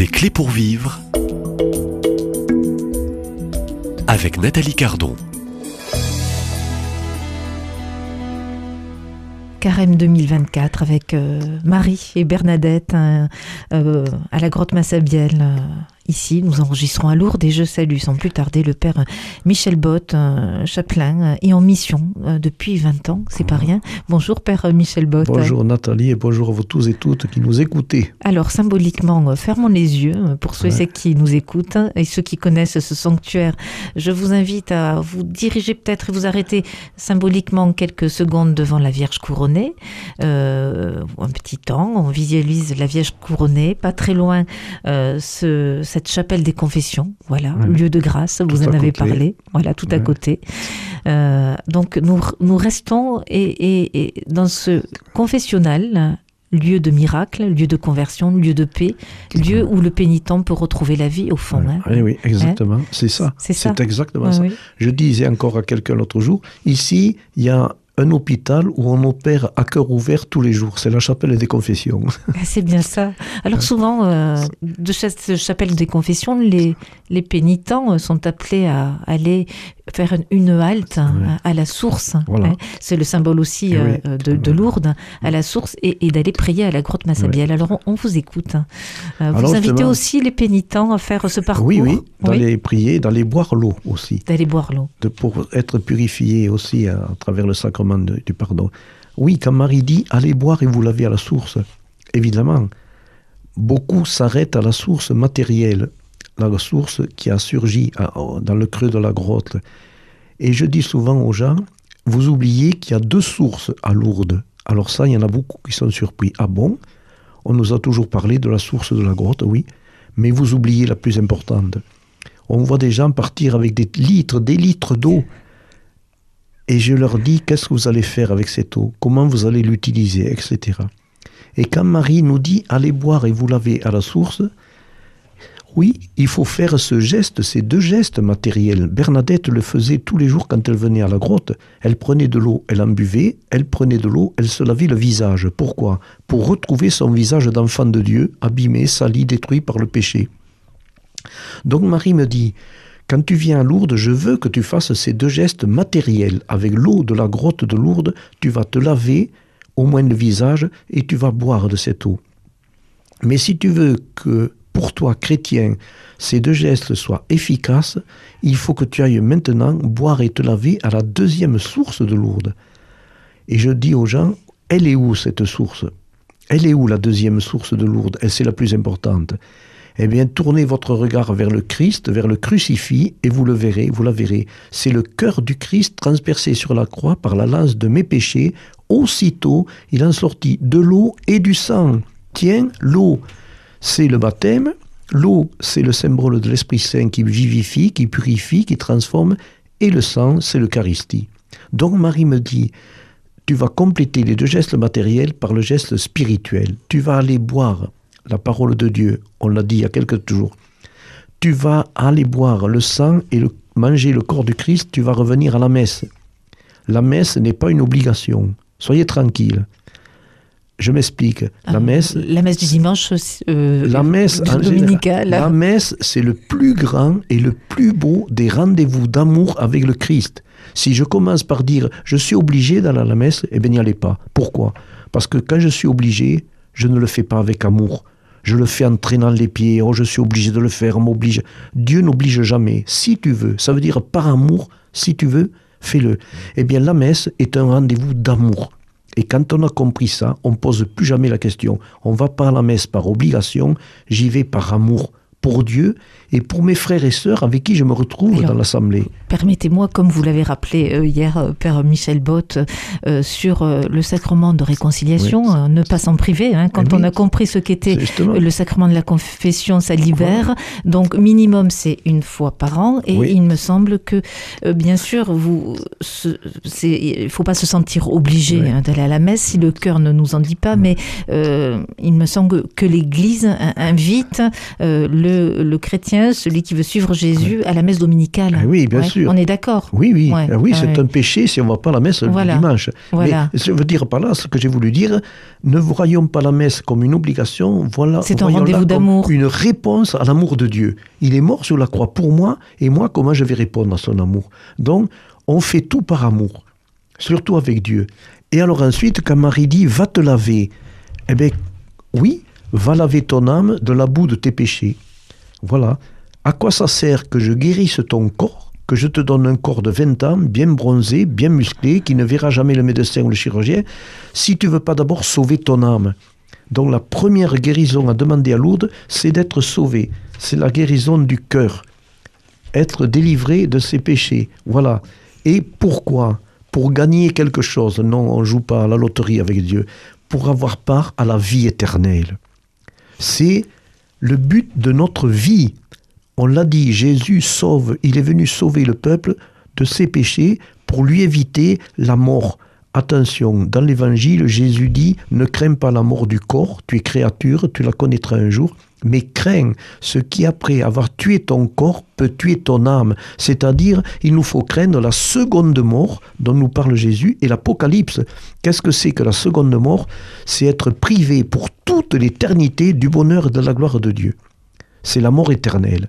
Des clés pour vivre avec Nathalie Cardon. Carême 2024 avec euh, Marie et Bernadette hein, euh, à la grotte Massabielle. euh, ici, nous enregistrons à Lourdes et je salue sans plus tarder le père Michel Bott, euh, chapelain euh, et en mission euh, depuis 20 ans, c'est pas rien. Bonjour père Michel Bott. Bonjour Nathalie et bonjour à vous tous et toutes qui nous écoutez. Alors symboliquement, fermons les yeux pour ceux et Ouais. celles qui nous écoutent hein, et ceux qui connaissent ce sanctuaire. Je vous invite à vous diriger peut-être et vous arrêter symboliquement quelques secondes devant la Vierge couronnée. Euh, un petit temps, on visualise la Vierge couronnée, pas très loin euh, ce- cette chapelle des confessions, voilà, Ouais. lieu de grâce, vous en avez côté. parlé, voilà, tout à Ouais. côté. Euh, donc nous, nous restons et, et- et dans ce confessionnal, lieu de miracle, lieu de conversion, lieu de paix, lieu où le pénitent peut retrouver la vie au fond. hein. Oui, oui, exactement. C'est ça. C'est ça. C'est exactement Ouais, ça. oui. Je disais encore à quelqu'un l'autre jour, ici, il y a un hôpital où on opère à cœur ouvert tous les jours. C'est la chapelle des confessions. Ah, C'est bien ça. Alors souvent, euh, de cette chapelle des confessions, les, les pénitents euh, sont appelés à aller faire une, halte hein, Ouais. à, à la source. Voilà. hein. C'est le symbole aussi Eh euh, oui. de, de Lourdes, à la source, et, et d'aller prier à la grotte Massabielle. Alors on, on vous écoute. hein. Vous Alors, invitez aussi les pénitents à faire ce parcours? Oui, oui, Oui. d'aller prier, d'aller boire l'eau aussi, D'aller boire l'eau. pour être purifié aussi à, à travers le sacrement du pardon. Oui, quand Marie dit allez boire et vous lavez à la source, évidemment, beaucoup s'arrêtent à la source matérielle, la source qui a surgi dans le creux de la grotte. Et je dis souvent aux gens, vous oubliez qu'il y a deux sources à Lourdes. Alors ça, il y en a beaucoup qui sont surpris. Ah bon? On nous a toujours parlé de la source de la grotte, oui, mais vous oubliez la plus importante. On voit des gens partir avec des litres, des litres d'eau. Et je leur dis, qu'est-ce que vous allez faire avec cette eau? Comment vous allez l'utiliser, etc. Et quand Marie nous dit, allez boire et vous laver à la source, oui, il faut faire ce geste, ces deux gestes matériels. Bernadette le faisait tous les jours quand elle venait à la grotte. Elle prenait de l'eau, elle en buvait, elle prenait de l'eau, elle se lavait le visage. Pourquoi? Pour retrouver son visage d'enfant de Dieu, abîmé, sali, détruit par le péché. Donc Marie me dit, quand tu viens à Lourdes, je veux que tu fasses ces deux gestes matériels. Avec l'eau de la grotte de Lourdes, tu vas te laver au moins le visage et tu vas boire de cette eau. Mais si tu veux que pour toi, chrétien, ces deux gestes soient efficaces, il faut que tu ailles maintenant boire et te laver à la deuxième source de Lourdes. Et je dis aux gens, elle est où cette source? Elle est où la deuxième source de Lourdes? Elle, c'est la plus importante. Eh bien, tournez votre regard vers le Christ, vers le crucifix, et vous le verrez, vous la verrez. C'est le cœur du Christ transpercé sur la croix par la lance de mes péchés. Aussitôt, il en sortit de l'eau et du sang. Tiens, l'eau, c'est le baptême. L'eau, c'est le symbole de l'Esprit Saint qui vivifie, qui purifie, qui transforme. Et le sang, c'est l'Eucharistie. Donc Marie me dit, tu vas compléter les deux gestes matériels par le geste spirituel. Tu vas aller boire la parole de Dieu, on l'a dit il y a quelques jours. Tu vas aller boire le sang et le- manger le corps du Christ, tu vas revenir à la messe. La messe n'est pas une obligation. Soyez tranquille. Je m'explique. La Ah, messe, La messe du dimanche. euh, la messe, dominicale. la messe, c'est le plus grand et le plus beau des rendez-vous d'amour avec le Christ. Si je commence par dire je suis obligé d'aller à la messe, eh bien n'y allez pas. Pourquoi? Parce que quand je suis obligé, je ne le fais pas avec amour. Je le fais en traînant les pieds. Oh, je suis obligé de le faire, on m'oblige. Dieu n'oblige jamais. Si tu veux, ça veut dire par amour, si tu veux, fais-le. Eh bien, la messe est un rendez-vous d'amour. Et quand on a compris ça, on pose plus jamais la question. On va pas à la messe par obligation, j'y vais par amour pour Dieu et pour mes frères et sœurs avec qui je me retrouve Alors, dans l'assemblée. Permettez-moi, comme vous l'avez rappelé euh, hier, euh, Père Michel Bott, euh, sur le sacrement de réconciliation, euh, ne pas s'en priver. hein, quand Eh oui. on a compris ce qu'était le sacrement de la confession, ça libère. Donc, minimum, c'est une fois par an. Et Oui. il me semble que, euh, bien sûr, vous, il faut pas se sentir obligé hein, d'aller à la messe si le cœur ne nous en dit pas. Mais il me semble que l'Église in- invite le le, le celui qui veut suivre Jésus à la messe dominicale. Ah oui, bien Ouais, sûr. On est d'accord. Oui, oui, Ouais, Ah oui, c'est ouais. un péché si on ne va pas à la messe Voilà. le dimanche. Voilà. Mais je veux dire par là, ce que j'ai voulu dire, ne voyons pas la messe comme une obligation, voilà. C'est un rendez-vous d'amour. Une réponse à l'amour de Dieu. Il est mort sur la croix pour moi, et moi, comment je vais répondre à son amour? Donc, on fait tout par amour, surtout avec Dieu. Et alors ensuite, quand Marie dit, va te laver, eh bien, oui, va laver ton âme de la boue de tes péchés. Voilà. À quoi ça sert que je guérisse ton corps, que je te donne un corps de 20 ans, bien bronzé, bien musclé, qui ne verra jamais le médecin ou le chirurgien, si tu veux pas d'abord sauver ton âme? Donc la première guérison à demander à Lourdes, c'est d'être sauvé. C'est la guérison du cœur. Être délivré de ses péchés. Voilà. Et pourquoi? Pour gagner quelque chose? Non, on joue pas à la loterie avec Dieu. Pour avoir part à la vie éternelle. C'est le but de notre vie. On l'a dit, Jésus sauve, il est venu sauver le peuple de ses péchés pour lui éviter la mort. Attention, dans l'évangile, Jésus dit Ne crains pas la mort du corps, tu es créature, tu la connaîtras un jour, mais crains ce qui, après avoir tué ton corps, peut tuer ton âme. C'est-à-dire, il nous faut craindre la seconde mort dont nous parle Jésus et l'Apocalypse. Qu'est-ce que c'est que la seconde mort? C'est être privé pour toute l'éternité du bonheur et de la gloire de Dieu. C'est la mort éternelle,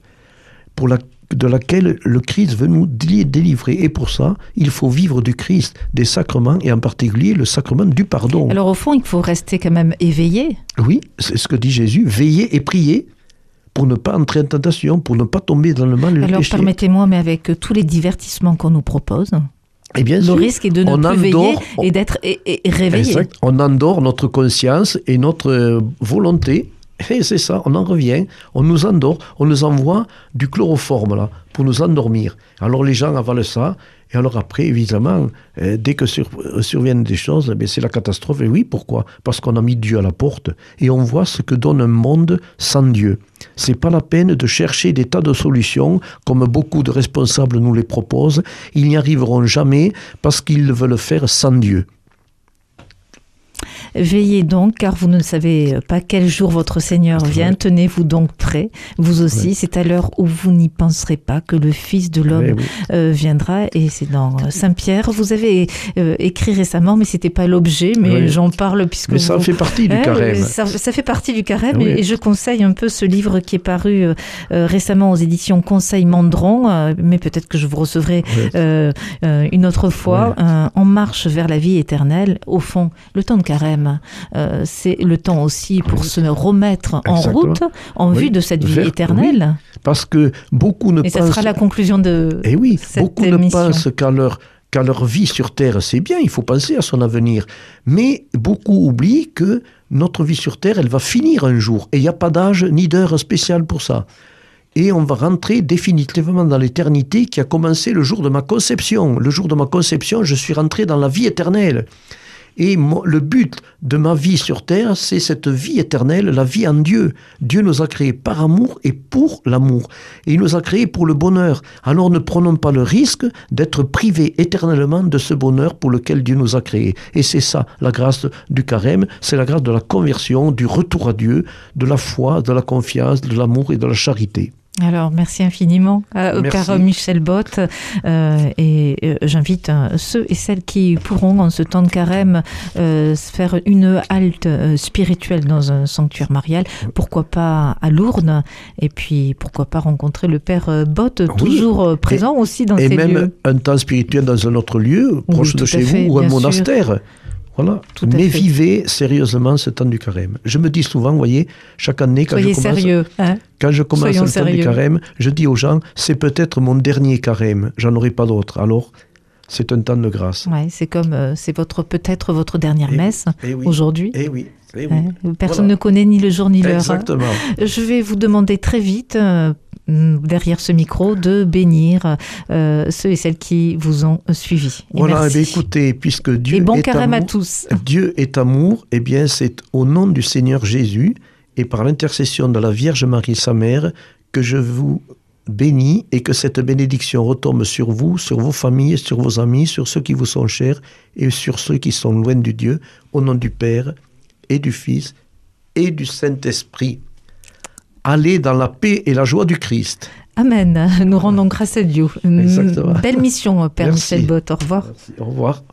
pour la, de laquelle le Christ veut nous dé- délivrer. Et pour ça, il faut vivre du Christ, des sacrements, et en particulier le sacrement du pardon. Alors au fond, il faut rester quand même éveillé. Oui, c'est ce que dit Jésus, veillez et priez pour ne pas entrer en tentation, pour ne pas tomber dans le mal et Alors permettez-moi, mais avec tous les divertissements qu'on nous propose, Et bien le sûr, risque est de ne on plus veiller et d'être réveillé. Exact. On endort notre conscience et notre euh, volonté. Et c'est ça, on en revient, on nous endort, on nous envoie du chloroforme là, pour nous endormir. Alors les gens avalent ça, et alors après, évidemment, euh, dès que euh, surviennent des choses, eh c'est la catastrophe. Et oui, pourquoi? Parce qu'on a mis Dieu à la porte, et on voit ce que donne un monde sans Dieu. C'est pas la peine de chercher des tas de solutions, comme beaucoup de responsables nous les proposent. Ils n'y arriveront jamais parce qu'ils veulent faire sans Dieu. Veillez donc, car vous ne savez pas quel jour votre Seigneur vient. Tenez-vous donc prêts, vous aussi. C'est à l'heure où vous n'y penserez pas que le Fils de l'homme Eh oui. euh, viendra. Et c'est dans euh, Saint-Pierre. Vous avez euh, écrit récemment, mais c'était pas l'objet, mais j'en parle puisque Mais ça vous- fait partie du Ouais, carême. Ça, ça fait partie du carême et, et je conseille un peu ce livre qui est paru euh, récemment aux éditions Conseil Mandron, mais peut-être que je vous recevrai une autre fois. En marche vers la vie éternelle. Au fond, le temps de carême, euh, c'est le temps aussi pour se remettre en Exactement. route en Oui. vue de cette vie Vers- éternelle. Parce que beaucoup ne Et ça pensent... sera la conclusion de Eh oui, cette beaucoup émission. ne pensent qu'à leur, qu'à leur vie sur Terre, c'est bien, il faut penser à son avenir. Mais beaucoup oublient que notre vie sur Terre, elle va finir un jour. Et il n'y a pas d'âge ni d'heure spéciale pour ça. Et on va rentrer définitivement dans l'éternité qui a commencé le jour de ma conception. Le jour de ma conception, je suis rentré dans la vie éternelle. Et le but de ma vie sur terre, c'est cette vie éternelle, la vie en Dieu. Dieu nous a créés par amour et pour l'amour. Et il nous a créés pour le bonheur. Alors ne prenons pas le risque d'être privés éternellement de ce bonheur pour lequel Dieu nous a créés. Et c'est ça, la grâce du carême, c'est la grâce de la conversion, du retour à Dieu, de la foi, de la confiance, de l'amour et de la charité. Alors, merci infiniment, euh, Merci. Père Michel Bott. Euh, et euh, j'invite euh, ceux et celles qui pourront, en ce temps de carême, se faire une halte spirituelle dans un sanctuaire marial. Pourquoi pas à Lourdes Et puis, pourquoi pas rencontrer le Père Bott, toujours présent aussi dans et ces même lieux. un temps spirituel dans un autre lieu, proche de à chez fait, vous, ou un sûr. Voilà. Tout à Mais fait. vivez sérieusement ce temps du carême. Je me dis souvent, vous voyez, chaque année, quand Soyez je commence, sérieux. Hein quand je commence Soyons le temps du carême, je dis aux gens, c'est peut-être mon dernier carême, j'en aurai pas d'autre. Alors, c'est un temps de grâce. ouais, c'est comme, euh, c'est votre peut-être votre dernière Eh messe Eh oui, aujourd'hui. eh oui, eh oui. Hein, Personne Voilà. ne connaît ni le jour ni l'heure. hein. Exactement. Je vais vous demander très vite, euh, derrière ce micro, de bénir euh, ceux et celles qui vous ont suivis. Et Voilà, eh merci. écoutez, puisque Dieu Et bon est à amour, tous. Dieu est amour, eh bien, c'est au nom du Seigneur Jésus et par l'intercession de la Vierge Marie, sa mère, que je vous bénis et que cette bénédiction retombe sur vous, sur vos familles, sur vos amis, sur ceux qui vous sont chers et sur ceux qui sont loin du Dieu, au nom du Père et du Fils et du Saint-Esprit. Allez dans la paix et la joie du Christ. Amen. Nous rendons grâce à Dieu. Exactement. Belle mission, Père Merci. Michel Bott. Au revoir. Merci. Au revoir.